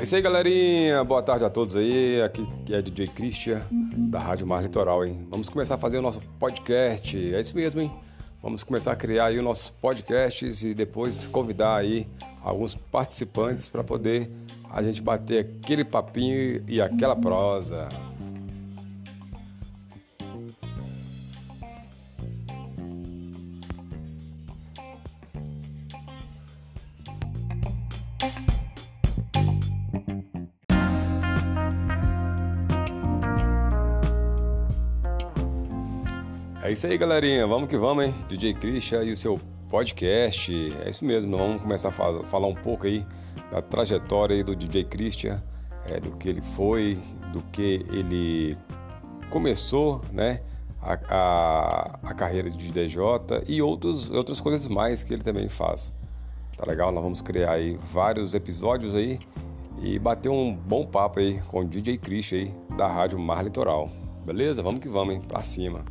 É isso aí, galerinha. Boa tarde a todos aí. Aqui é DJ Christian, da Rádio Mar Litoral, hein? Vamos começar a fazer o nosso podcast. É isso mesmo, hein? Vamos começar a criar aí os nossos podcasts e depois convidar aí alguns participantes para poder a gente bater aquele papinho e aquela prosa. É isso aí, galerinha. Vamos que vamos, hein? DJ Christian e o seu podcast. É isso mesmo. Vamos começar a falar um pouco aí da trajetória aí do DJ Christian, é, do que ele foi, do que ele começou, né? A, a, a carreira de DJ e outros, outras coisas mais que ele também faz. Tá legal? Nós vamos criar aí vários episódios aí e bater um bom papo aí com o DJ Christian aí da Rádio Mar Litoral. Beleza? Vamos que vamos, hein? Pra cima.